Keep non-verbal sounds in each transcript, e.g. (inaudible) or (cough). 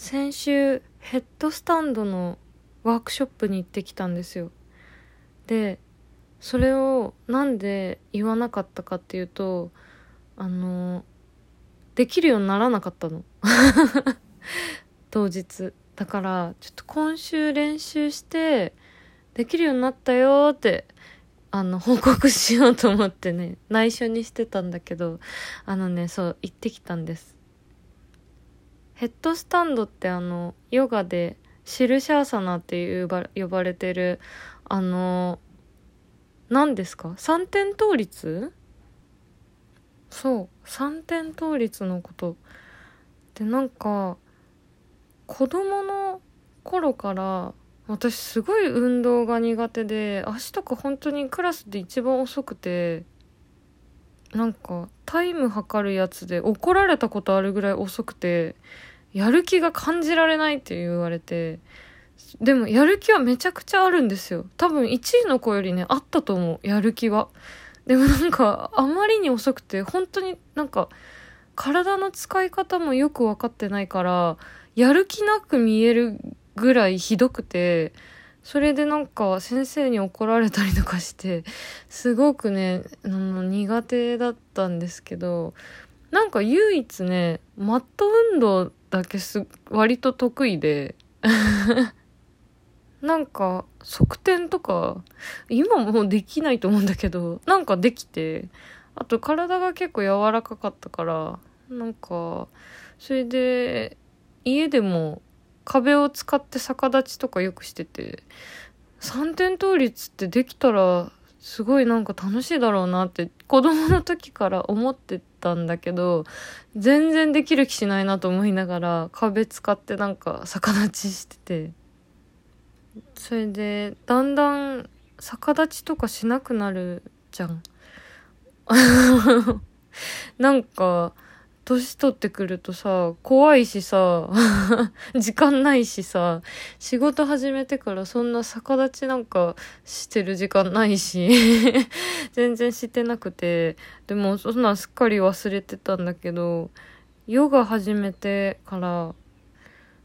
先週ヘッドスタンドのワークショップに行ってきたんですよ。でそれをなんで言わなかったかっていうとあのできるようにならなかったの。(laughs) 当日。だからちょっと今週練習してできるようになったよってあの報告しようと思ってね内緒にしてたんだけどあのねそう行ってきたんです。ヘッドスタンドってあのヨガでシルシャーサナっていう呼ばれてるあの何ですか？三点倒立？そう三点倒立のこと。でなんか子供の頃から私すごい運動が苦手で足とか本当にクラスで一番遅くてなんかタイム測るやつで怒られたことあるぐらい遅くてやる気が感じられないって言われてでもやる気はめちゃくちゃあるんですよ。多分1位の子よりねあったと思うやる気は。でもなんかあまりに遅くて本当になんか体の使い方もよく分かってないからやる気なく見えるぐらいひどくて、それでなんか先生に怒られたりとかして、すごくね、あの苦手だったんですけど、なんか唯一ね、マット運動だけす、割と得意で、(laughs) なんか、側転とか、今もうできないと思うんだけど、なんかできて、あと体が結構柔らかかったから、なんか、それで、家でも壁を使って逆立ちとかよくしてて、三点倒立ってできたら、すごいなんか楽しいだろうなって子供の時から思ってたんだけど、全然できる気しないなと思いながら壁使ってなんか逆立ちしてて。それで、だんだん逆立ちとかしなくなるじゃん。(laughs) なんか、年取ってくるとさ、怖いしさ、(laughs) 時間ないしさ、仕事始めてからそんな逆立ちなんかしてる時間ないし、(laughs) 全然してなくて、でもそんなんすっかり忘れてたんだけど、ヨガ始めてから、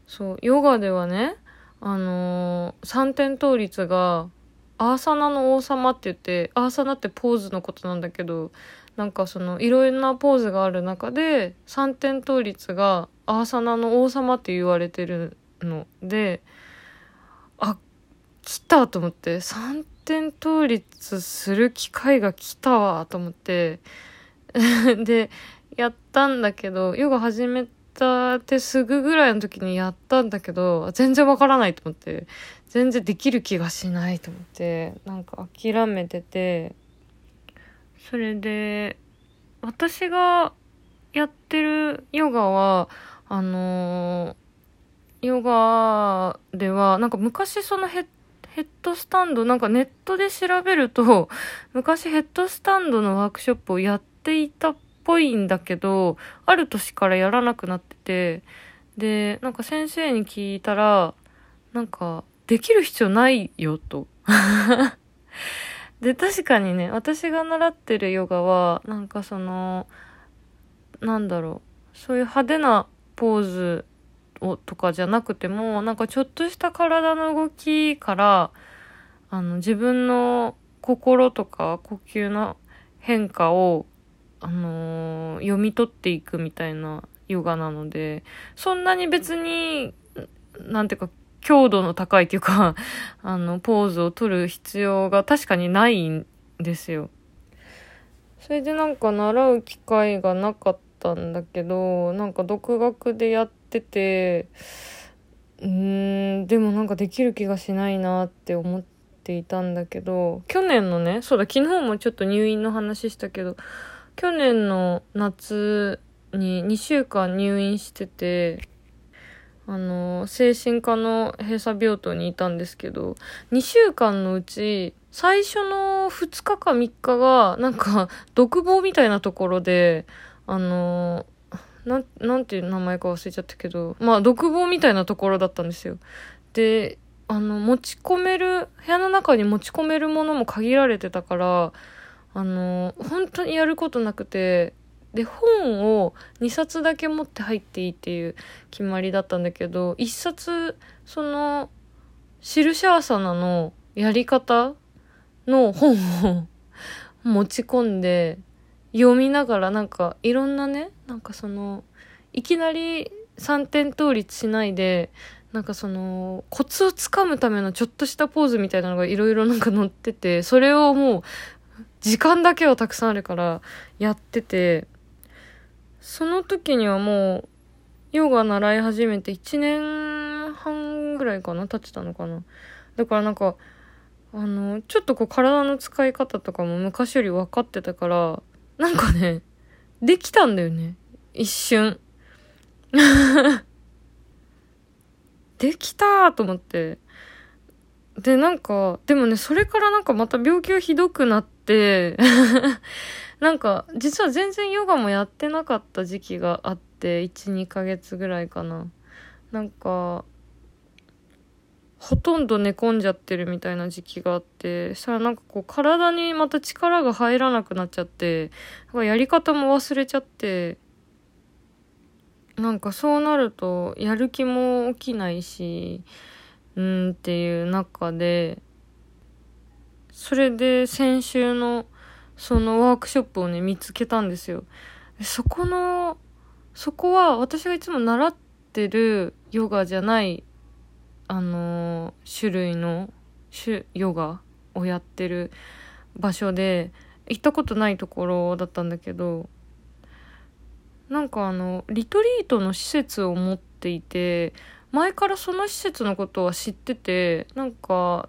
そう、ヨガではね、あのー、三点倒立が、アーサナの王様って言って、アーサナってポーズのことなんだけど、なんかそのいろいろなポーズがある中で三点倒立がアーサナの王様って言われてるのであ来たと思って三点倒立する機会が来たわと思って (laughs) でやったんだけどヨガ始めたってすぐぐらいの時にやったんだけど全然わからないと思って全然できる気がしないと思ってなんか諦めててそれで、私がやってるヨガは、あのー、ヨガでは、なんか昔そのヘッヘッドスタンド、なんかネットで調べると、(laughs) 昔ヘッドスタンドのワークショップをやっていたっぽいんだけど、ある年からやらなくなってて、で、なんか先生に聞いたら、なんか、できる必要ないよ、と。(laughs) で、確かにね、私が習ってるヨガは、なんかその、なんだろう、そういう派手なポーズをとかじゃなくても、なんかちょっとした体の動きから、あの、自分の心とか呼吸の変化を、あのー、読み取っていくみたいなヨガなので、そんなに別に、なんていうか、強度の高いっていうか、(laughs) あの、ポーズを取る必要が確かにないんですよ。それでなんか習う機会がなかったんだけど、なんか独学でやってて、うーん、でもなんかできる気がしないなって思っていたんだけど、去年のね、そうだ、昨日もちょっと入院の話したけど、去年の夏に2週間入院してて、あの、精神科の閉鎖病棟にいたんですけど、2週間のうち、最初の2日か3日が、なんか、(laughs) 独房みたいなところで、あの、なん、なんていう名前か忘れちゃったけど、まあ、独房みたいなところだったんですよ。で、あの、持ち込める、部屋の中に持ち込めるものも限られてたから、あの、本当にやることなくて、で本を2冊だけ持って入っていいっていう決まりだったんだけど1冊そのシルシャーサナのやり方の本を (laughs) 持ち込んで読みながらなんかいろんなねなんかそのいきなり3点倒立しないでなんかそのコツをつかむためのちょっとしたポーズみたいなのがいろいろなんか載っててそれをもう時間だけはたくさんあるからやっててその時にはもうヨガ習い始めて1年半ぐらいかな経ってたのかな。だからなんかあのちょっとこう体の使い方とかも昔より分かってたからなんかねできたんだよね。一瞬。(laughs) できたと思って。で、なんか、でもね、それからなんかまた病気がひどくなって (laughs) なんか、実は全然ヨガもやってなかった時期があって、1、2ヶ月ぐらいかな。なんか、ほとんど寝込んじゃってるみたいな時期があって、そしたらなんかこう体にまた力が入らなくなっちゃって、やり方も忘れちゃって、なんかそうなるとやる気も起きないしうんっていう中でそれで先週のそのワークショップをね見つけたんですよ。そこのそこは私がいつも習ってるヨガじゃないあの種類のヨガをやってる場所で行ったことないところだったんだけどなんかあのリトリートの施設を持っていて前からその施設のことは知っててなんか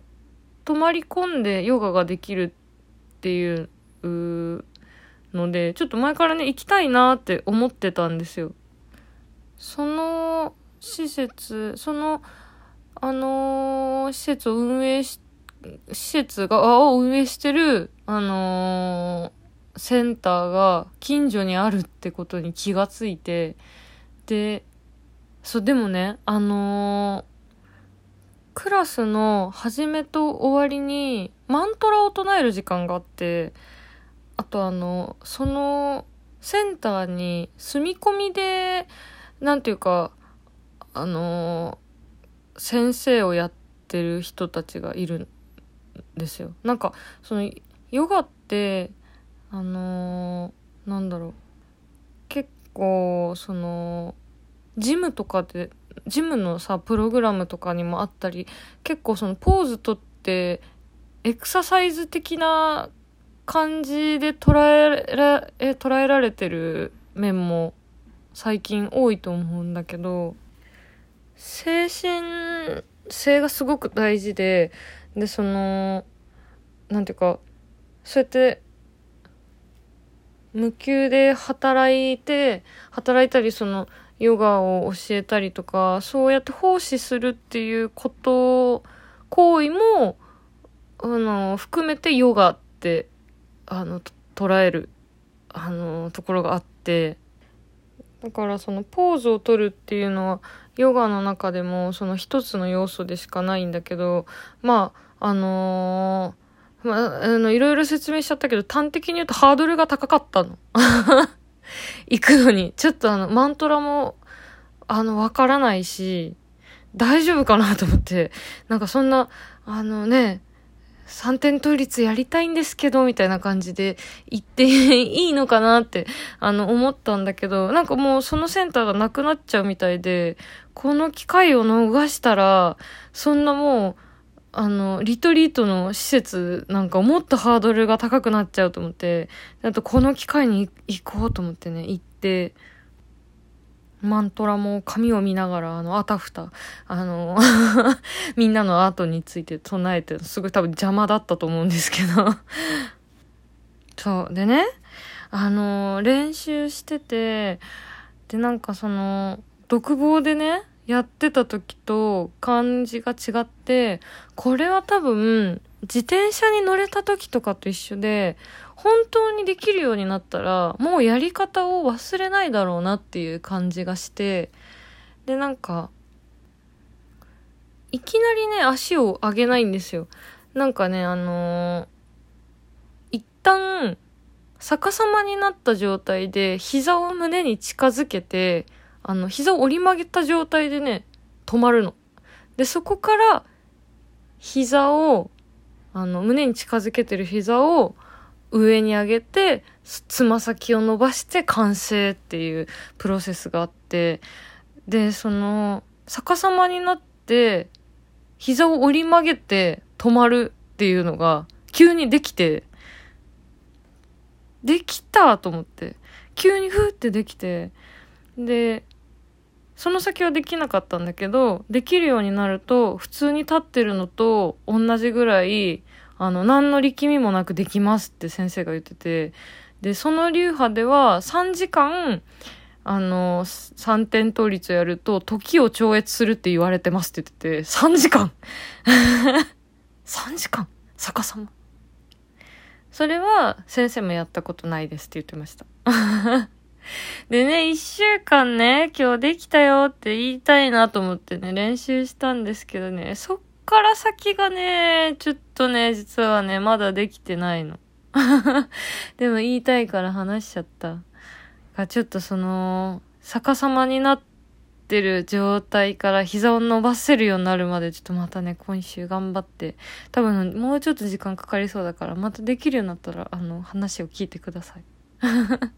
泊まり込んでヨガができるっていううのでちょっと前からね行きたいなって思ってたんですよ。その施設そのあのー、施設を運営し施設がを運営してるあのーセンターが近所にあるってことに気がついて、で、そう、でもね、あのー、クラスの始めと終わりにマントラを唱える時間があって、あとあの、そのセンターに住み込みで、なんていうか、あの、先生をやってる人たちがいるんですよ。なんか、その、ヨガって、あの、なんだろう結構そのジムとかでジムのさプログラムとかにもあったり結構そのポーズとってエクササイズ的な感じで捉えらえ捉えられてる面も最近多いと思うんだけど精神性がすごく大事ででそのなんていうかそうやって無給で働いて、働いたりそのヨガを教えたりとか、そうやって奉仕するっていうこと、行為も、あの、含めてヨガって、あの、捉える、あの、ところがあって、だからそのポーズを取るっていうのは、ヨガの中でもその一つの要素でしかないんだけど、まあ、あのーまあ、あの、いろいろ説明しちゃったけど、端的に言うとハードルが高かったの。(laughs) 行くのに。ちょっとあの、マントラも、あの、わからないし、大丈夫かなと思って、なんかそんな、あのね、3点倒立やりたいんですけど、みたいな感じで行っていいのかなって、あの、思ったんだけど、なんかもうそのセンターがなくなっちゃうみたいで、この機会を逃したら、そんなもう、あの、リトリートの施設なんかもっとハードルが高くなっちゃうと思って、あとこの機会に行こうと思ってね、行って、マントラも紙を見ながら、あの、あたふた、あの (laughs) みんなのアートについて唱えて、すごい多分邪魔だったと思うんですけど (laughs) そう。でね、あの、練習してて、で、なんかその、独房でね、やってた時と感じが違って、これは多分、自転車に乗れた時とかと一緒で、本当にできるようになったら、もうやり方を忘れないだろうなっていう感じがして、で、なんか、いきなりね、足を上げないんですよ。なんかね、あのー、一旦、逆さまになった状態で膝を胸に近づけて、あの、膝を折り曲げた状態でね、止まるの。で、そこから膝を、あの、胸に近づけてる膝を上に上げて、つま先を伸ばして完成っていうプロセスがあって、で、その、逆さまになって、膝を折り曲げて止まるっていうのが急にできて、できたと思って、急にふーってできて、で、その先はできなかったんだけど、できるようになると、普通に立ってるのと同じぐらい、あの、何の力みもなくできますって先生が言ってて、で、その流派では3時間、あの、3点倒立をやると、時を超越するって言われてますって言ってて、3時間 (laughs) !3 時間？逆さま。それは先生もやったことないですって言ってました。(laughs) でね、一週間ね、今日できたよって言いたいなと思ってね、練習したんですけどね、そっから先がね、ちょっとね、実はね、まだできてないの。(laughs) でも言いたいから話しちゃった。がちょっとその、逆さまになってる状態から膝を伸ばせるようになるまでちょっとまたね、今週頑張って、多分もうちょっと時間かかりそうだから、またできるようになったら、あの、話を聞いてください。(laughs)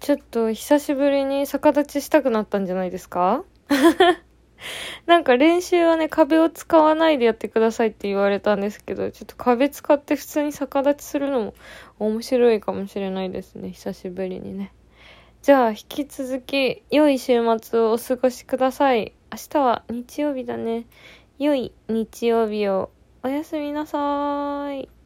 ちょっと久しぶりに逆立ちしたくなったんじゃないですか？(laughs) (laughs) なんか練習はね、壁を使わないでやってくださいって言われたんですけど、ちょっと壁使って普通に逆立ちするのも面白いかもしれないですね。久しぶりにね。じゃあ、引き続き、良い週末をお過ごしください。明日は日曜日だね。良い日曜日をおやすみなさーい。